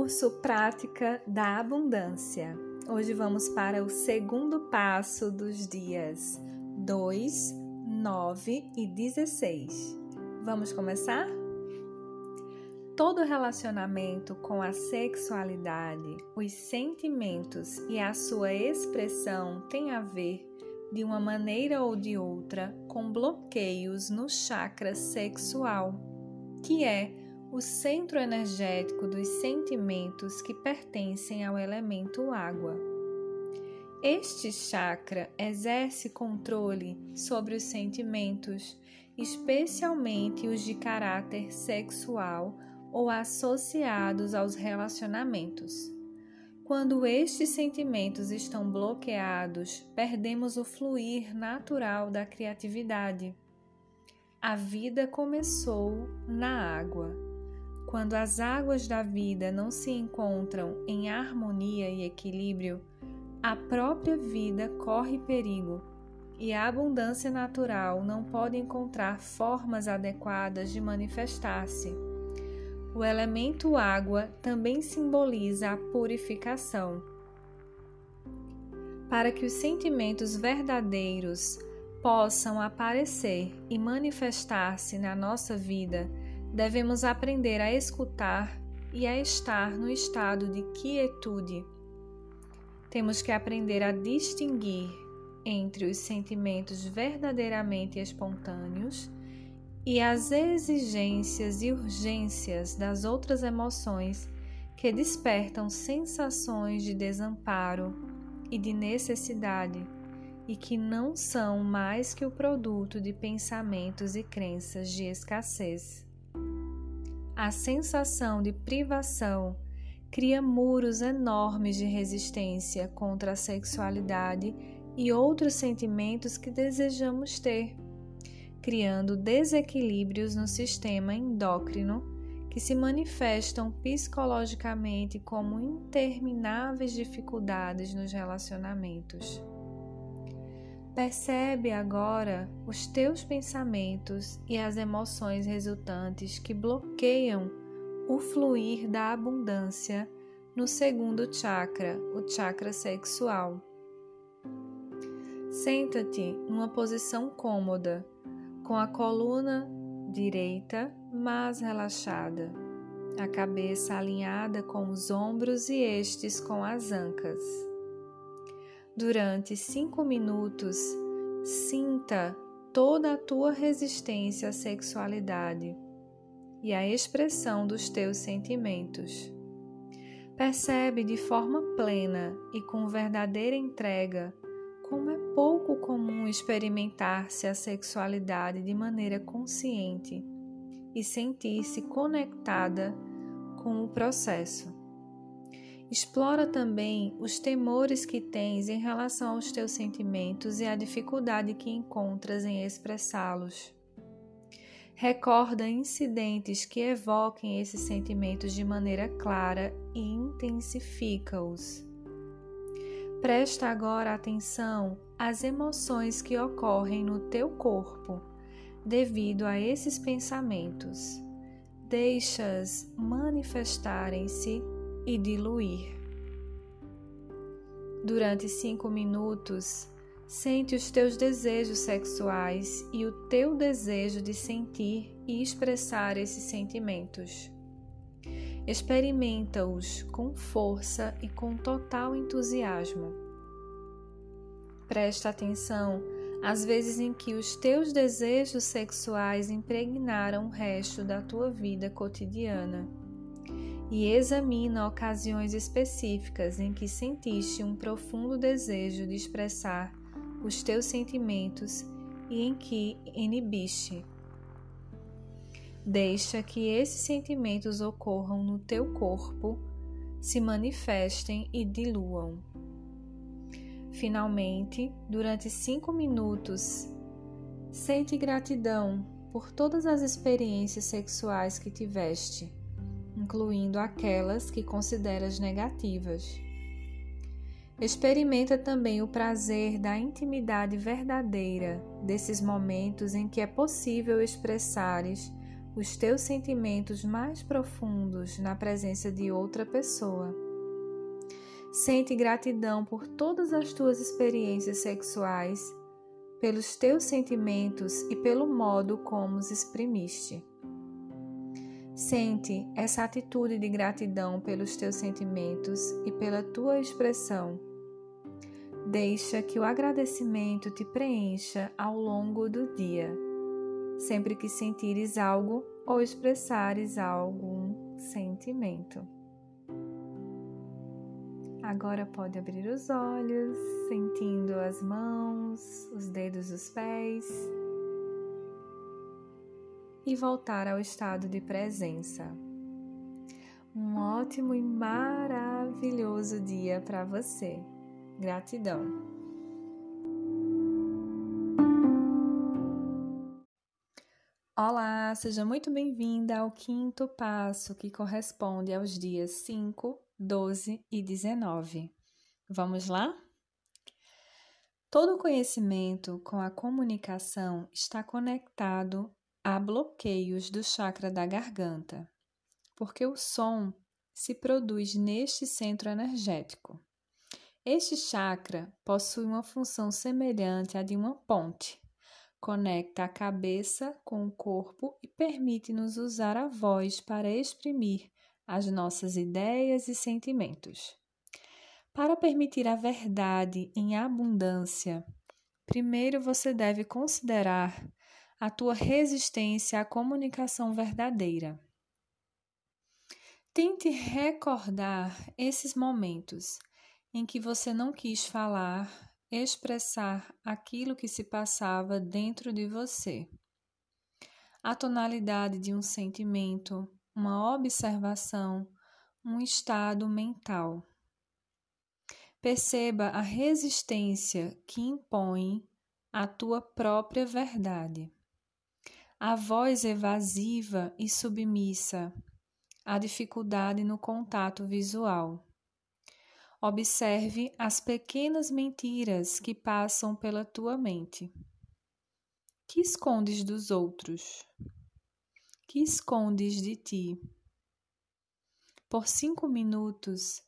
Curso Prática da Abundância. Hoje vamos para o segundo passo dos dias 2, 9 e 16. Vamos começar? Todo relacionamento com a sexualidade, os sentimentos e a sua expressão tem a ver, de uma maneira ou de outra, com bloqueios no chakra sexual, que é o centro energético dos sentimentos que pertencem ao elemento água. Este chakra exerce controle sobre os sentimentos, especialmente os de caráter sexual ou associados aos relacionamentos. Quando estes sentimentos estão bloqueados, perdemos o fluir natural da criatividade. A vida começou na água. Quando as águas da vida não se encontram em harmonia e equilíbrio, a própria vida corre perigo e a abundância natural não pode encontrar formas adequadas de manifestar-se. O elemento água também simboliza a purificação. Para que os sentimentos verdadeiros possam aparecer e manifestar-se na nossa vida, devemos aprender a escutar e a estar no estado de quietude. Temos que aprender a distinguir entre os sentimentos verdadeiramente espontâneos e as exigências e urgências das outras emoções que despertam sensações de desamparo e de necessidade e que não são mais que o produto de pensamentos e crenças de escassez. A sensação de privação cria muros enormes de resistência contra a sexualidade e outros sentimentos que desejamos ter, criando desequilíbrios no sistema endócrino que se manifestam psicologicamente como intermináveis dificuldades nos relacionamentos. Percebe agora os teus pensamentos e as emoções resultantes que bloqueiam o fluir da abundância no segundo chakra, o chakra sexual. Senta-te numa posição cômoda, com a coluna direita mais relaxada, a cabeça alinhada com os ombros e estes com as ancas. Durante cinco minutos, sinta toda a tua resistência à sexualidade e à expressão dos teus sentimentos. Percebe de forma plena e com verdadeira entrega como é pouco comum experimentar-se a sexualidade de maneira consciente e sentir-se conectada com o processo. Explora também os temores que tens em relação aos teus sentimentos e a dificuldade que encontras em expressá-los. Recorda incidentes que evoquem esses sentimentos de maneira clara e intensifica-os. Presta agora atenção às emoções que ocorrem no teu corpo devido a esses pensamentos. Deixa-as manifestarem-se e diluir. Durante cinco minutos, sente os teus desejos sexuais e o teu desejo de sentir e expressar esses sentimentos. Experimenta-os com força e com total entusiasmo. Presta atenção às vezes em que os teus desejos sexuais impregnaram o resto da tua vida cotidiana e examina ocasiões específicas em que sentiste um profundo desejo de expressar os teus sentimentos e em que inibiste. Deixa que esses sentimentos ocorram no teu corpo, se manifestem e diluam. Finalmente, durante cinco minutos, sente gratidão por todas as experiências sexuais que tiveste incluindo aquelas que consideras negativas. Experimenta também o prazer da intimidade verdadeira, desses momentos em que é possível expressares os teus sentimentos mais profundos na presença de outra pessoa. Sente gratidão por todas as tuas experiências sexuais, pelos teus sentimentos e pelo modo como os exprimiste. Sente essa atitude de gratidão pelos teus sentimentos e pela tua expressão. Deixa que o agradecimento te preencha ao longo do dia, sempre que sentires algo ou expressares algum sentimento. Agora pode abrir os olhos, sentindo as mãos, os dedos dos pés e voltar ao estado de presença. Um ótimo e maravilhoso dia para você. Gratidão. Olá, seja muito bem-vinda ao quinto passo que corresponde aos dias 5, 12 e 19. Vamos lá? Todo conhecimento com a comunicação está conectado há bloqueios do chakra da garganta, porque o som se produz neste centro energético. Este chakra possui uma função semelhante à de uma ponte. Conecta a cabeça com o corpo e permite-nos usar a voz para exprimir as nossas ideias e sentimentos. Para permitir a verdade em abundância, primeiro você deve considerar a tua resistência à comunicação verdadeira. Tente recordar esses momentos em que você não quis falar, expressar aquilo que se passava dentro de você. A tonalidade de um sentimento, uma observação, um estado mental. Perceba a resistência que impõe a tua própria verdade a voz evasiva e submissa, a dificuldade no contato visual. Observe as pequenas mentiras que passam pela tua mente. Que escondes dos outros? Que escondes de ti? Por cinco minutos,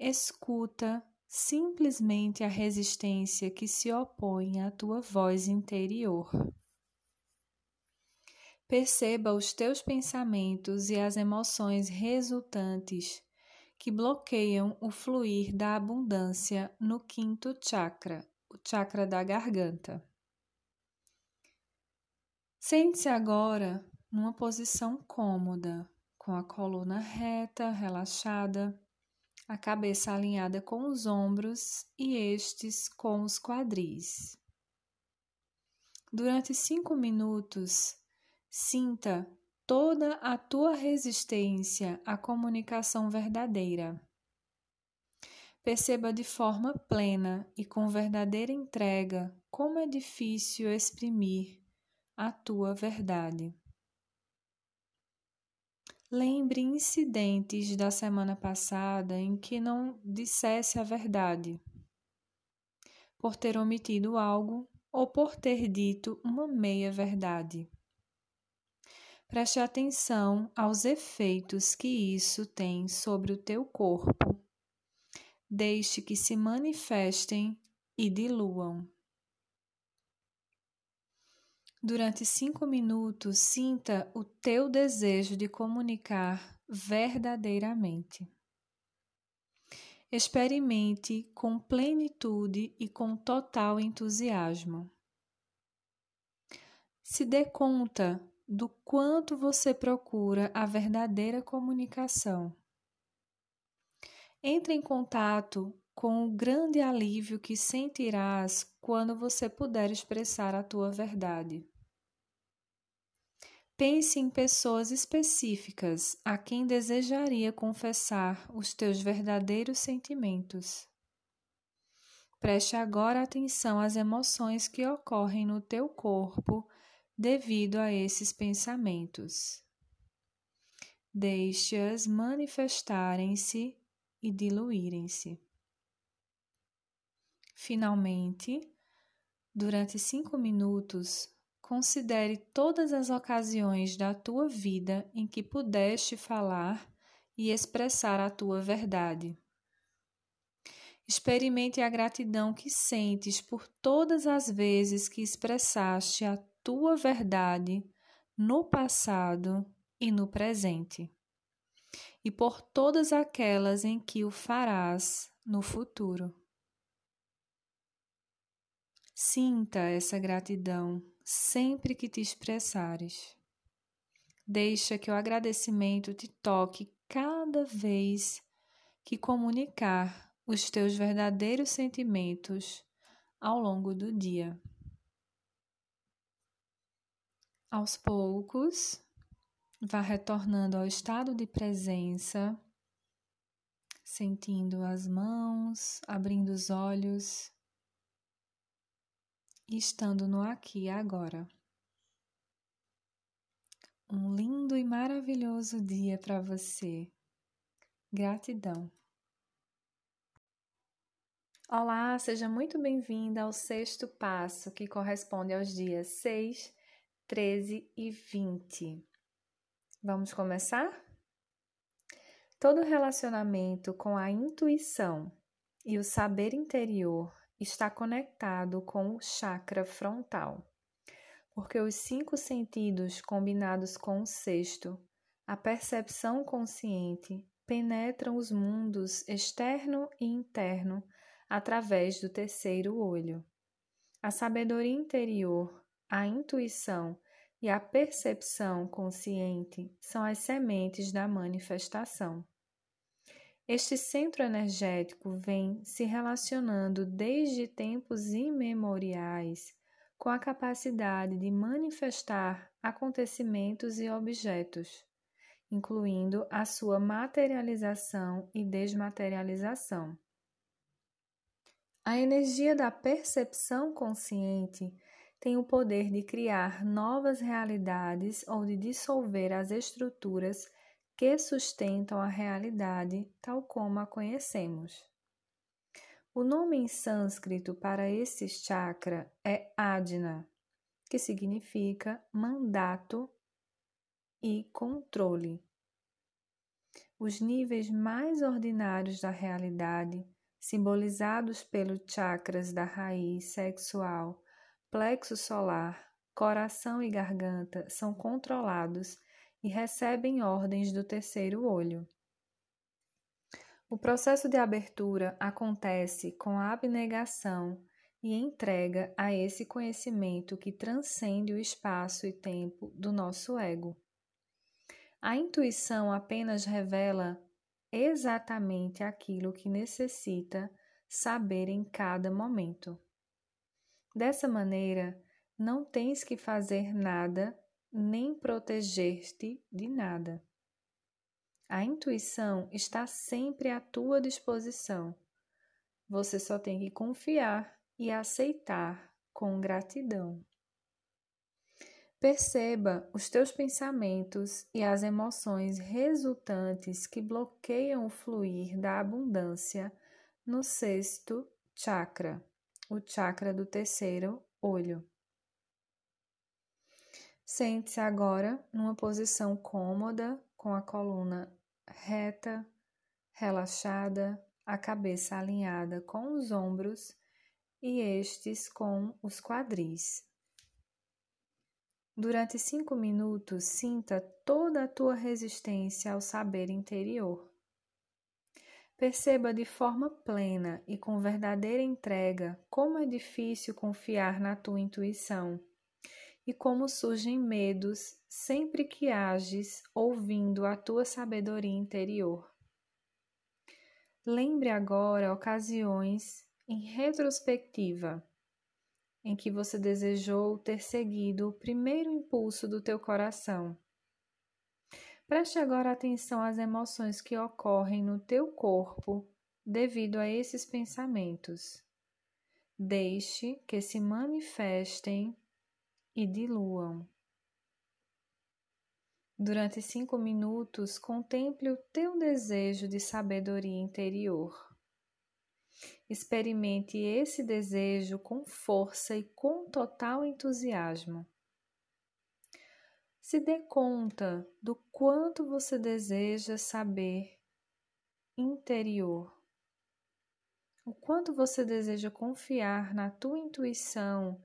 escuta simplesmente a resistência que se opõe à tua voz interior. Perceba os teus pensamentos e as emoções resultantes que bloqueiam o fluir da abundância no quinto chakra, o chakra da garganta. Sente-se agora numa posição cômoda, com a coluna reta, relaxada, a cabeça alinhada com os ombros e estes com os quadris. Durante cinco minutos, Sinta toda a tua resistência à comunicação verdadeira. Perceba de forma plena e com verdadeira entrega como é difícil exprimir a tua verdade. Lembre incidentes da semana passada em que não dissesse a verdade, por ter omitido algo ou por ter dito uma meia-verdade. Preste atenção aos efeitos que isso tem sobre o teu corpo. Deixe que se manifestem e diluam. Durante cinco minutos, sinta o teu desejo de comunicar verdadeiramente. Experimente com plenitude e com total entusiasmo. Se dê conta do quanto você procura a verdadeira comunicação. Entre em contato com o grande alívio que sentirás quando você puder expressar a tua verdade. Pense em pessoas específicas a quem desejaria confessar os teus verdadeiros sentimentos. Preste agora atenção às emoções que ocorrem no teu corpo devido a esses pensamentos. Deixe-as manifestarem-se e diluírem-se. Finalmente, durante cinco minutos, considere todas as ocasiões da tua vida em que pudeste falar e expressar a tua verdade. Experimente a gratidão que sentes por todas as vezes que expressaste a tua verdade no passado e no presente, e por todas aquelas em que o farás no futuro. Sinta essa gratidão sempre que te expressares. Deixa que o agradecimento te toque cada vez que comunicar os teus verdadeiros sentimentos ao longo do dia. Aos poucos, vá retornando ao estado de presença, sentindo as mãos, abrindo os olhos e estando no aqui e agora. Um lindo e maravilhoso dia para você. Gratidão. Olá, seja muito bem-vinda ao sexto passo, que corresponde aos dias 6, 13 e 20. Vamos começar? Todo relacionamento com a intuição e o saber interior está conectado com o chakra frontal, porque os cinco sentidos combinados com o sexto, a percepção consciente, penetram os mundos externo e interno através do terceiro olho. A sabedoria interior, a intuição e a percepção consciente são as sementes da manifestação. Este centro energético vem se relacionando desde tempos imemoriais com a capacidade de manifestar acontecimentos e objetos, incluindo a sua materialização e desmaterialização. A energia da percepção consciente tem o poder de criar novas realidades ou de dissolver as estruturas que sustentam a realidade tal como a conhecemos. O nome em sânscrito para esse chakra é Adna, que significa mandato e controle. Os níveis mais ordinários da realidade, simbolizados pelos chakras da raiz sexual, plexo solar, coração e garganta, são controlados e recebem ordens do terceiro olho. O processo de abertura acontece com a abnegação e entrega a esse conhecimento que transcende o espaço e tempo do nosso ego. A intuição apenas revela exatamente aquilo que necessita saber em cada momento. Dessa maneira, não tens que fazer nada nem proteger-te de nada. A intuição está sempre à tua disposição. Você só tem que confiar e aceitar com gratidão. Perceba os teus pensamentos e as emoções resultantes que bloqueiam o fluir da abundância no sexto chakra, o chakra do terceiro olho. Sente-se agora numa posição cômoda, com a coluna reta, relaxada, a cabeça alinhada com os ombros e estes com os quadris. Durante cinco minutos, sinta toda a tua resistência ao saber interior. Perceba de forma plena e com verdadeira entrega como é difícil confiar na tua intuição e como surgem medos sempre que ages ouvindo a tua sabedoria interior. Lembre agora ocasiões em retrospectiva em que você desejou ter seguido o primeiro impulso do teu coração. Preste agora atenção às emoções que ocorrem no teu corpo devido a esses pensamentos. Deixe que se manifestem e diluam. Durante cinco minutos, contemple o teu desejo de sabedoria interior. Experimente esse desejo com força e com total entusiasmo. Se dê conta do quanto você deseja saber interior. O quanto você deseja confiar na tua intuição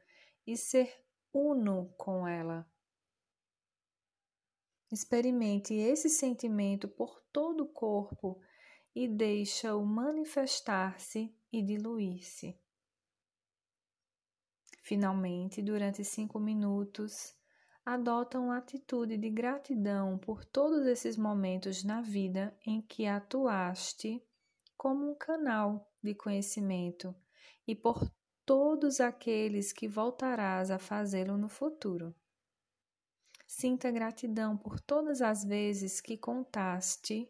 e ser uno com ela. Experimente esse sentimento por todo o corpo e deixa-o manifestar-se e diluir-se. Finalmente, durante cinco minutos, adota uma atitude de gratidão por todos esses momentos na vida em que atuaste como um canal de conhecimento e por todos aqueles que voltarás a fazê-lo no futuro. Sinta gratidão por todas as vezes que contaste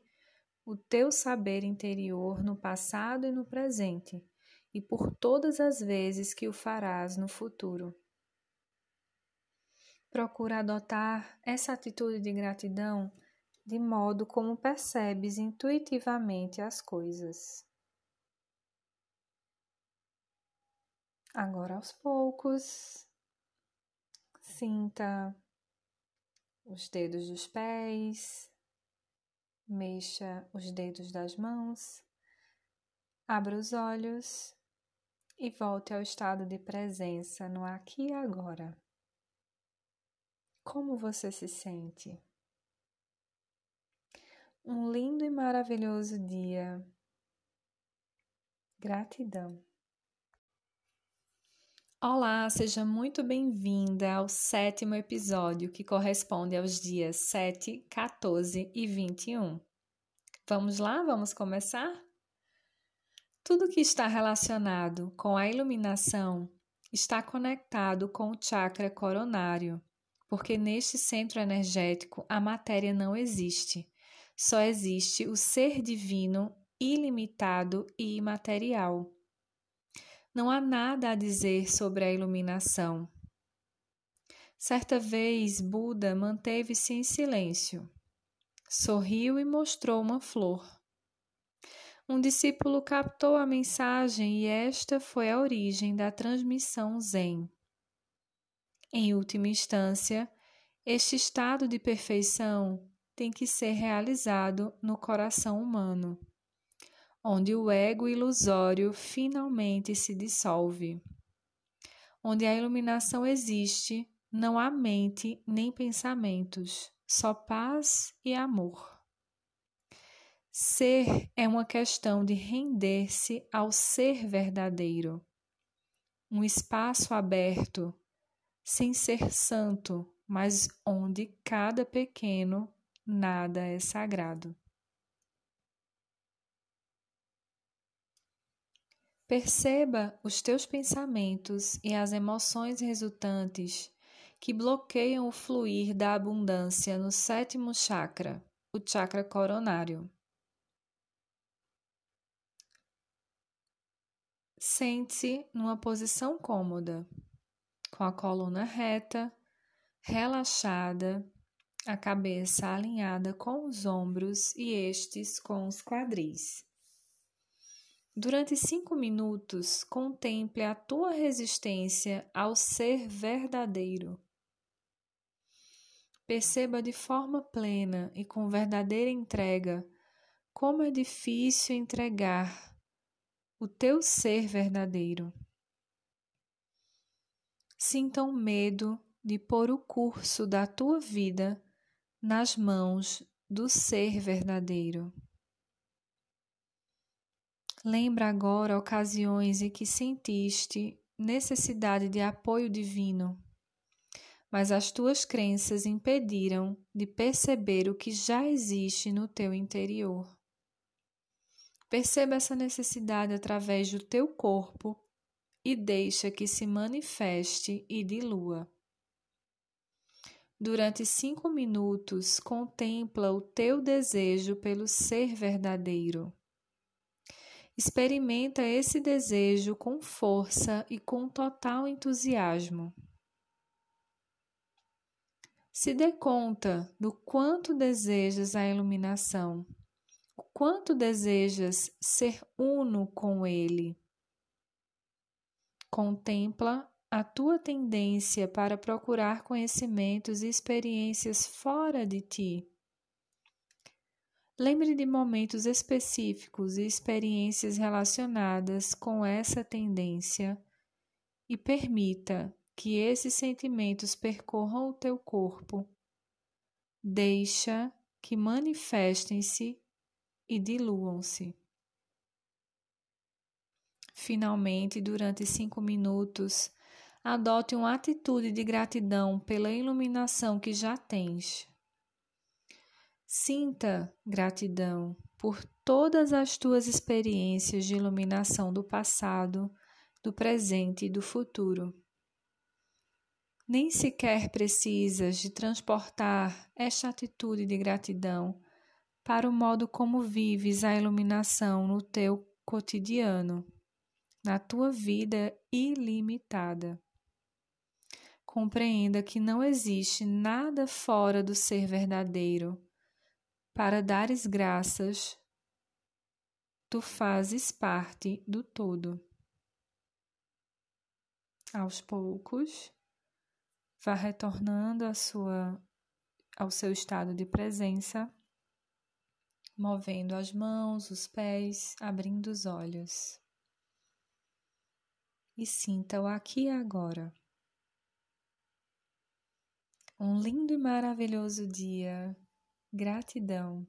o teu saber interior no passado e no presente, e por todas as vezes que o farás no futuro. Procura adotar essa atitude de gratidão de modo como percebes intuitivamente as coisas. Agora, aos poucos, sinta os dedos dos pés, mexa os dedos das mãos, abra os olhos e volte ao estado de presença no aqui e agora. Como você se sente? Um lindo e maravilhoso dia. Gratidão. Olá, seja muito bem-vinda ao sétimo episódio que corresponde aos dias 7, 14 e 21. Vamos lá, vamos começar? Tudo que está relacionado com a iluminação está conectado com o chakra coronário, porque neste centro energético a matéria não existe, só existe o ser divino ilimitado e imaterial não há nada a dizer sobre a iluminação. Certa vez, Buda manteve-se em silêncio. Sorriu e mostrou uma flor. Um discípulo captou a mensagem e esta foi a origem da transmissão Zen. Em última instância, este estado de perfeição tem que ser realizado no coração humano onde o ego ilusório finalmente se dissolve. Onde a iluminação existe, não há mente nem pensamentos, só paz e amor. Ser é uma questão de render-se ao ser verdadeiro, um espaço aberto, sem ser santo, mas onde cada pequeno nada é sagrado. Perceba os teus pensamentos e as emoções resultantes que bloqueiam o fluir da abundância no sétimo chakra, o chakra coronário. Sente-se numa posição cômoda, com a coluna reta, relaxada, a cabeça alinhada com os ombros e estes com os quadris. Durante cinco minutos, contemple a tua resistência ao ser verdadeiro. Perceba de forma plena e com verdadeira entrega como é difícil entregar o teu ser verdadeiro. Sinta um medo de pôr o curso da tua vida nas mãos do ser verdadeiro. Lembra agora ocasiões em que sentiste necessidade de apoio divino, mas as tuas crenças impediram de perceber o que já existe no teu interior. Perceba essa necessidade através do teu corpo e deixa que se manifeste e dilua. Durante cinco minutos, contempla o teu desejo pelo ser verdadeiro. Experimenta esse desejo com força e com total entusiasmo. Se dê conta do quanto desejas a iluminação, o quanto desejas ser uno com Ele. Contempla a tua tendência para procurar conhecimentos e experiências fora de ti. Lembre de momentos específicos e experiências relacionadas com essa tendência e permita que esses sentimentos percorram o teu corpo. Deixa que manifestem-se e diluam-se. Finalmente, durante cinco minutos, adote uma atitude de gratidão pela iluminação que já tens. Sinta gratidão por todas as tuas experiências de iluminação do passado, do presente e do futuro. Nem sequer precisas de transportar esta atitude de gratidão para o modo como vives a iluminação no teu cotidiano, na tua vida ilimitada. Compreenda que não existe nada fora do ser verdadeiro. Para dares graças, tu fazes parte do todo. Aos poucos, vá retornando sua, ao seu estado de presença, movendo as mãos, os pés, abrindo os olhos. E sinta o aqui e agora. Um lindo e maravilhoso dia. Gratidão.